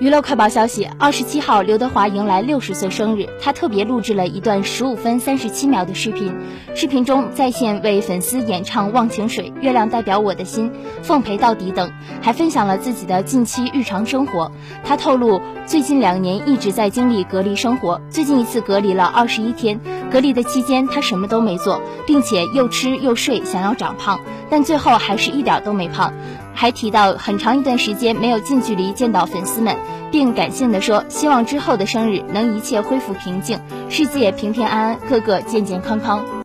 娱乐快报消息：二十七号，刘德华迎来六十岁生日，他特别录制了一段十五分三十七秒的视频。视频中在线为粉丝演唱《忘情水》《月亮代表我的心》《奉陪到底》等，还分享了自己的近期日常生活。他透露，最近两年一直在经历隔离生活，最近一次隔离了二十一天。隔离的期间，他什么都没做，并且又吃又睡，想要长胖，但最后还是一点都没胖。还提到很长一段时间没有近距离见到粉丝们，并感性的说，希望之后的生日能一切恢复平静，世界平平安安，个个健健康康。